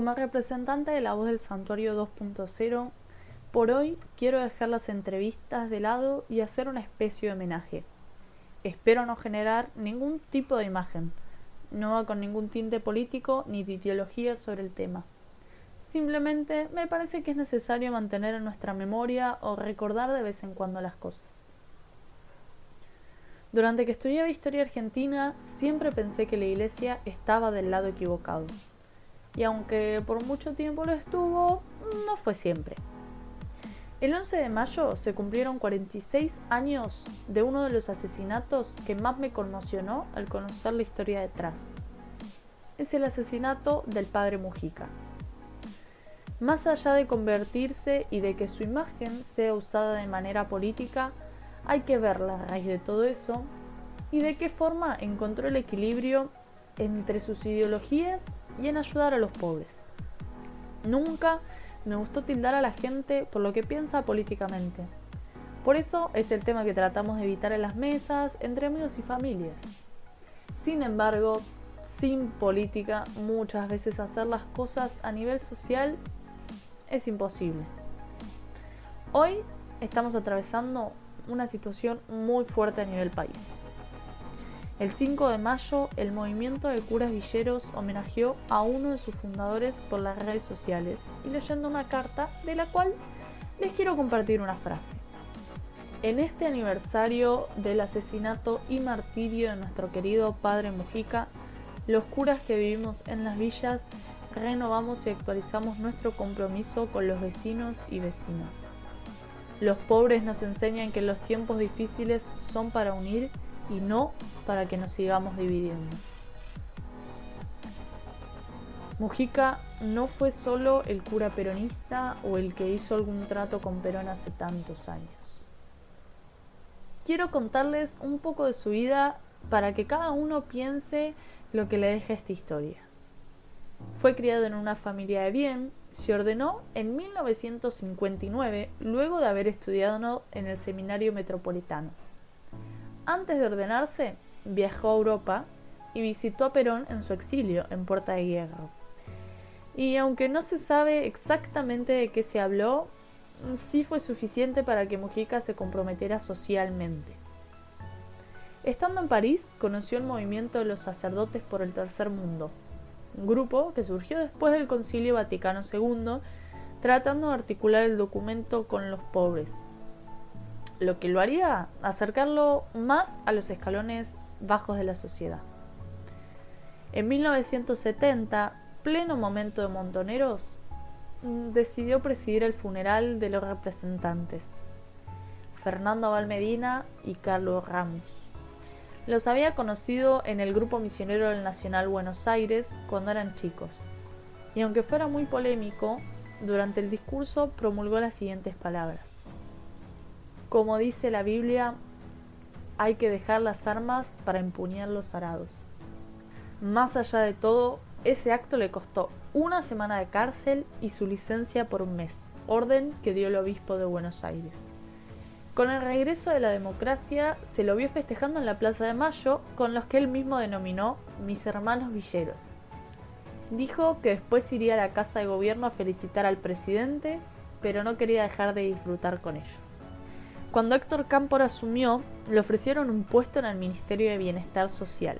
Como representante de la voz del Santuario 2.0, por hoy quiero dejar las entrevistas de lado y hacer una especie de homenaje. Espero no generar ningún tipo de imagen, no va con ningún tinte político ni de ideología sobre el tema. Simplemente me parece que es necesario mantener en nuestra memoria o recordar de vez en cuando las cosas. Durante que estudiaba historia argentina, siempre pensé que la iglesia estaba del lado equivocado. Y aunque por mucho tiempo lo estuvo, no fue siempre. El 11 de mayo se cumplieron 46 años de uno de los asesinatos que más me conmocionó al conocer la historia detrás. Es el asesinato del padre Mujica. Más allá de convertirse y de que su imagen sea usada de manera política, hay que ver la raíz de todo eso y de qué forma encontró el equilibrio entre sus ideologías y en ayudar a los pobres. Nunca me gustó tildar a la gente por lo que piensa políticamente. Por eso es el tema que tratamos de evitar en las mesas, entre amigos y familias. Sin embargo, sin política, muchas veces hacer las cosas a nivel social es imposible. Hoy estamos atravesando una situación muy fuerte a nivel país. El 5 de mayo, el movimiento de curas villeros homenajeó a uno de sus fundadores por las redes sociales y leyendo una carta de la cual les quiero compartir una frase. En este aniversario del asesinato y martirio de nuestro querido padre Mujica, los curas que vivimos en las villas renovamos y actualizamos nuestro compromiso con los vecinos y vecinas. Los pobres nos enseñan que los tiempos difíciles son para unir y no para que nos sigamos dividiendo. Mujica no fue solo el cura peronista o el que hizo algún trato con Perón hace tantos años. Quiero contarles un poco de su vida para que cada uno piense lo que le deja esta historia. Fue criado en una familia de bien, se ordenó en 1959 luego de haber estudiado en el Seminario Metropolitano. Antes de ordenarse, viajó a Europa y visitó a Perón en su exilio en Puerta de Hierro. Y aunque no se sabe exactamente de qué se habló, sí fue suficiente para que Mujica se comprometiera socialmente. Estando en París, conoció el movimiento de los sacerdotes por el tercer mundo, un grupo que surgió después del Concilio Vaticano II, tratando de articular el documento con los pobres, lo que lo haría acercarlo más a los escalones bajos de la sociedad. En 1970, pleno momento de Montoneros, mm, decidió presidir el funeral de los representantes, Fernando Valmedina y Carlos Ramos. Los había conocido en el grupo misionero del Nacional Buenos Aires cuando eran chicos. Y aunque fuera muy polémico, durante el discurso promulgó las siguientes palabras. Como dice la Biblia, hay que dejar las armas para empuñar los arados. Más allá de todo, ese acto le costó una semana de cárcel y su licencia por un mes, orden que dio el obispo de Buenos Aires. Con el regreso de la democracia se lo vio festejando en la Plaza de Mayo con los que él mismo denominó mis hermanos villeros. Dijo que después iría a la Casa de Gobierno a felicitar al presidente, pero no quería dejar de disfrutar con ellos. Cuando Héctor Cámpora asumió, le ofrecieron un puesto en el Ministerio de Bienestar Social.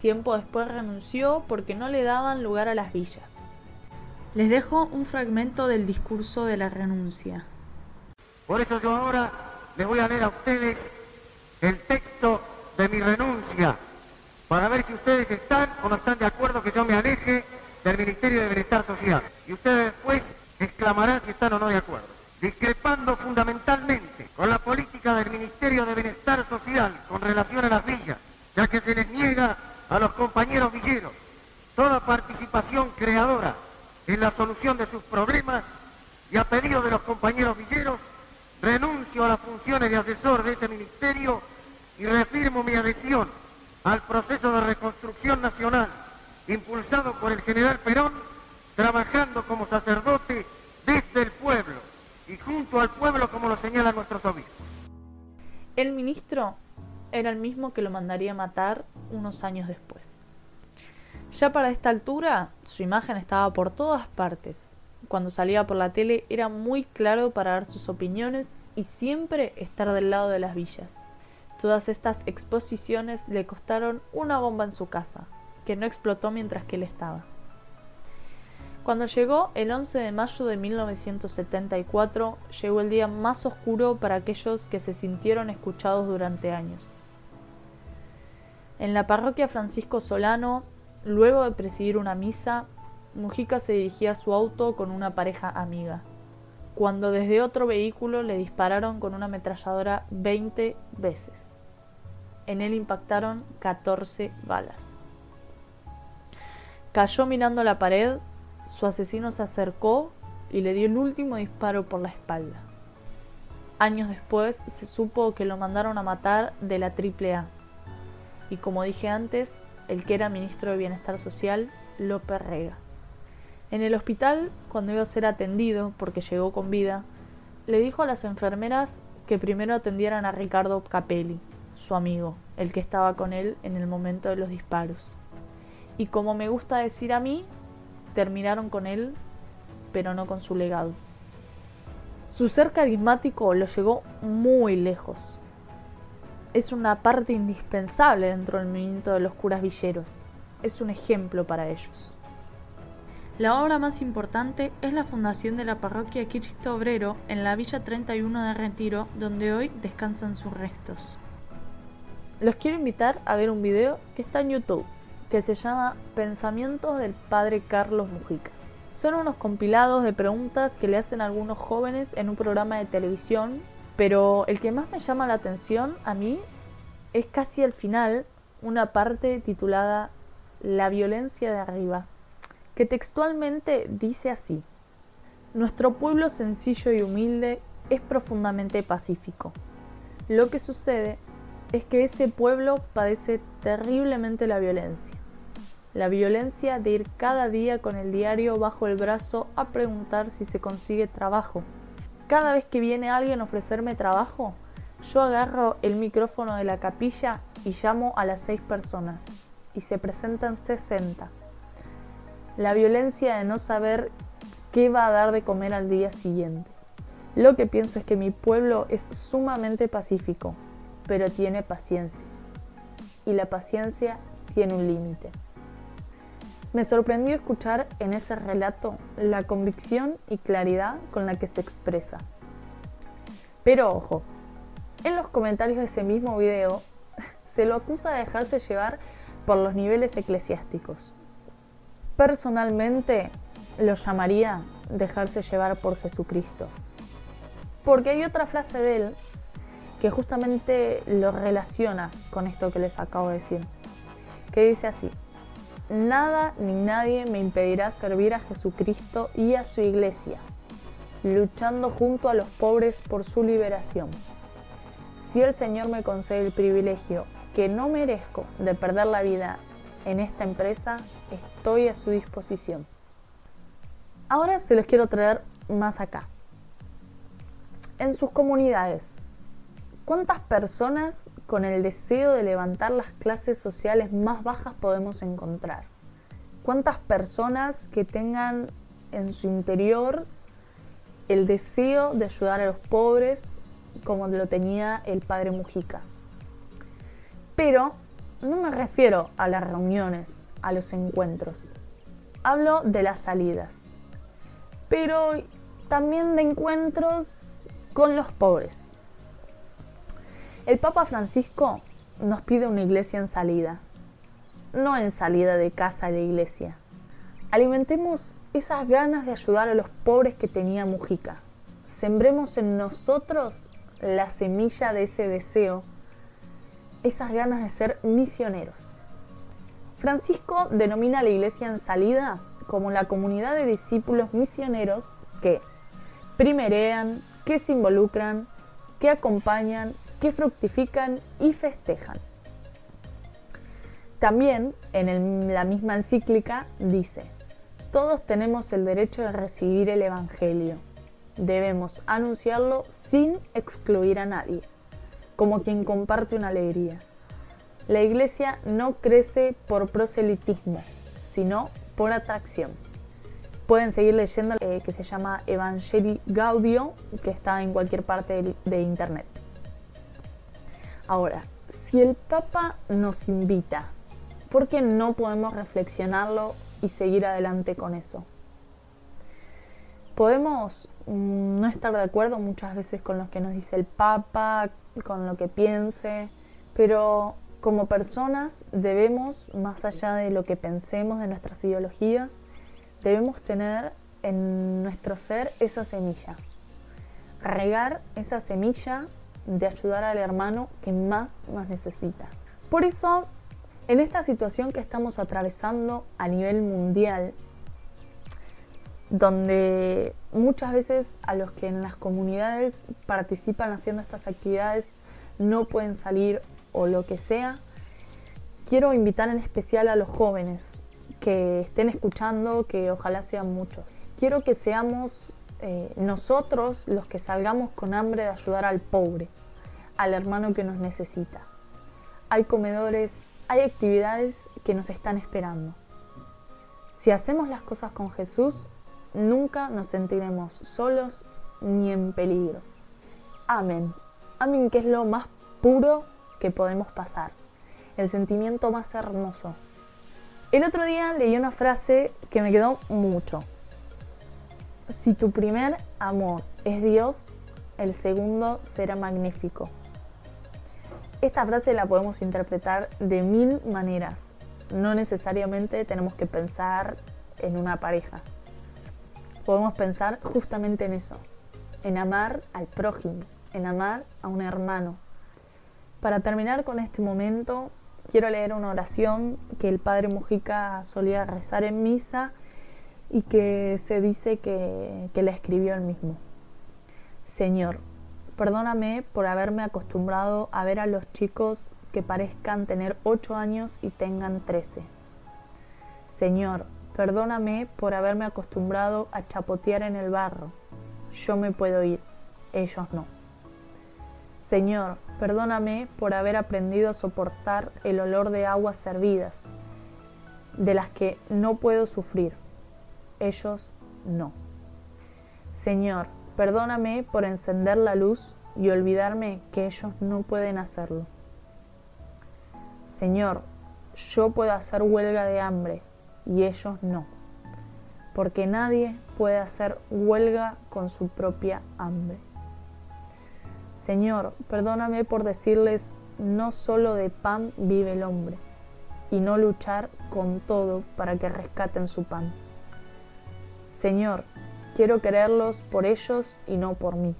Tiempo después renunció porque no le daban lugar a las villas. Les dejo un fragmento del discurso de la renuncia. Por eso yo ahora les voy a leer a ustedes el texto de mi renuncia, para ver si ustedes están o no están de acuerdo que yo me aleje del Ministerio de Bienestar Social. Y ustedes después exclamarán si están o no de acuerdo. Discrepando fundamentalmente con la política del Ministerio de Bienestar Social con relación a las villas, ya que se les niega a los compañeros villeros. Toda participación creadora en la solución de sus problemas y a pedido de los compañeros villeros renuncio a las funciones de asesor de este ministerio y reafirmo mi adhesión al proceso de reconstrucción nacional impulsado por el general Perón, trabajando como sacerdote el mismo que lo mandaría matar unos años después. Ya para esta altura, su imagen estaba por todas partes. Cuando salía por la tele era muy claro para dar sus opiniones y siempre estar del lado de las villas. Todas estas exposiciones le costaron una bomba en su casa, que no explotó mientras que él estaba. Cuando llegó el 11 de mayo de 1974, llegó el día más oscuro para aquellos que se sintieron escuchados durante años. En la parroquia Francisco Solano, luego de presidir una misa, Mujica se dirigía a su auto con una pareja amiga, cuando desde otro vehículo le dispararon con una ametralladora 20 veces. En él impactaron 14 balas. Cayó mirando la pared su asesino se acercó y le dio el último disparo por la espalda. Años después se supo que lo mandaron a matar de la AAA. Y como dije antes, el que era ministro de Bienestar Social, López Rega. En el hospital, cuando iba a ser atendido, porque llegó con vida, le dijo a las enfermeras que primero atendieran a Ricardo Capelli, su amigo, el que estaba con él en el momento de los disparos. Y como me gusta decir a mí, terminaron con él, pero no con su legado. Su ser carismático lo llegó muy lejos. Es una parte indispensable dentro del movimiento de los curas villeros. Es un ejemplo para ellos. La obra más importante es la fundación de la parroquia Cristo Obrero en la Villa 31 de Retiro, donde hoy descansan sus restos. Los quiero invitar a ver un video que está en YouTube que se llama Pensamientos del Padre Carlos Mujica. Son unos compilados de preguntas que le hacen algunos jóvenes en un programa de televisión, pero el que más me llama la atención a mí es casi al final una parte titulada La violencia de arriba, que textualmente dice así. Nuestro pueblo sencillo y humilde es profundamente pacífico. Lo que sucede es que ese pueblo padece terriblemente la violencia la violencia de ir cada día con el diario bajo el brazo a preguntar si se consigue trabajo. Cada vez que viene alguien a ofrecerme trabajo, yo agarro el micrófono de la capilla y llamo a las seis personas, y se presentan 60. La violencia de no saber qué va a dar de comer al día siguiente. Lo que pienso es que mi pueblo es sumamente pacífico, pero tiene paciencia. Y la paciencia tiene un límite. Me sorprendió escuchar en ese relato la convicción y claridad con la que se expresa. Pero ojo, en los comentarios de ese mismo video se lo acusa de dejarse llevar por los niveles eclesiásticos. Personalmente lo llamaría dejarse llevar por Jesucristo. Porque hay otra frase de él que justamente lo relaciona con esto que les acabo de decir, que dice así, Nada ni nadie me impedirá servir a Jesucristo y a su iglesia, luchando junto a los pobres por su liberación. Si el Señor me concede el privilegio que no merezco de perder la vida en esta empresa, estoy a su disposición. Ahora se los quiero traer más acá. En sus comunidades, ¿Cuántas personas con el deseo de levantar las clases sociales más bajas podemos encontrar? ¿Cuántas personas que tengan en su interior el deseo de ayudar a los pobres como lo tenía el padre Mujica? Pero no me refiero a las reuniones, a los encuentros. Hablo de las salidas, pero también de encuentros con los pobres el Papa Francisco nos pide una iglesia en salida, no en salida de casa de iglesia. Alimentemos esas ganas de ayudar a los pobres que tenía Mujica. Sembremos en nosotros la semilla de ese deseo, esas ganas de ser misioneros. Francisco denomina a la iglesia en salida como la comunidad de discípulos misioneros que primerean, que se involucran, que acompañan que fructifican y festejan. También en la misma encíclica dice, todos tenemos el derecho de recibir el Evangelio. Debemos anunciarlo sin excluir a nadie, como quien comparte una alegría. La iglesia no crece por proselitismo, sino por atracción. Pueden seguir leyendo eh, que se llama Evangelii Gaudio, que está en cualquier parte de, de internet. Ahora, si el Papa nos invita, ¿por qué no podemos reflexionarlo y seguir adelante con eso? Podemos mm, no estar de acuerdo muchas veces con lo que nos dice el Papa, con lo que piense, pero como personas debemos, más allá de lo que pensemos, de nuestras ideologías, debemos tener en nuestro ser esa semilla. Regar esa semilla de ayudar al hermano que más nos necesita. Por eso, en esta situación que estamos atravesando a nivel mundial, donde muchas veces a los que en las comunidades participan haciendo estas actividades no pueden salir o lo que sea, quiero invitar en especial a los jóvenes que estén escuchando, que ojalá sean muchos. Quiero que seamos eh, nosotros los que salgamos con hambre de ayudar al pobre, al hermano que nos necesita. Hay comedores, hay actividades que nos están esperando. Si hacemos las cosas con Jesús, nunca nos sentiremos solos ni en peligro. Amén. Amén, que es lo más puro que podemos pasar, el sentimiento más hermoso. El otro día leí una frase que me quedó mucho. Si tu primer amor es Dios, el segundo será magnífico. Esta frase la podemos interpretar de mil maneras. No necesariamente tenemos que pensar en una pareja podemos pensar justamente en eso, en amar al prójimo, en amar a un hermano. Para terminar con este momento, quiero leer una oración que el padre Mujica solía rezar en misa y que se dice que, que la escribió él mismo. Señor, perdóname por haberme acostumbrado a ver a los chicos que parezcan tener 8 años y tengan 13. Señor, Perdóname por haberme acostumbrado a chapotear en el barro. Yo me puedo ir, ellos no. Señor, perdóname por haber aprendido a soportar el olor de aguas servidas, de las que no puedo sufrir. Ellos no. Señor, perdóname por encender la luz y olvidarme que ellos no pueden hacerlo. Señor, yo puedo hacer huelga de hambre, y ellos no, porque nadie puede hacer huelga con su propia hambre. Señor, perdóname por decirles, no solo de pan vive el hombre, y no luchar con todo para que rescaten su pan. Señor, quiero quererlos por ellos y no por mí.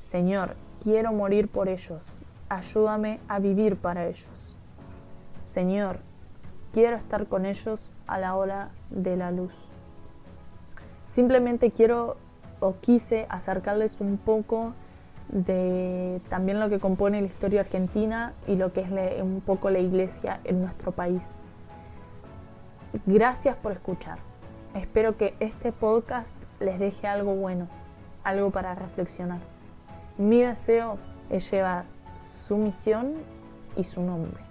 Señor, quiero morir por ellos, ayúdame a vivir para ellos. Señor, quiero estar con ellos a la hora de la luz. Simplemente quiero o quise acercarles un poco de también lo que compone la historia argentina y lo que es un poco la iglesia en nuestro país. Gracias por escuchar. Espero que este podcast les deje algo bueno, algo para reflexionar. Mi deseo es llevar su misión y su nombre.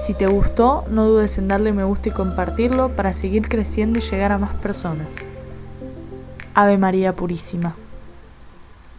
Si te gustó, no dudes en darle me gusta y compartirlo para seguir creciendo y llegar a más personas. Ave María Purísima.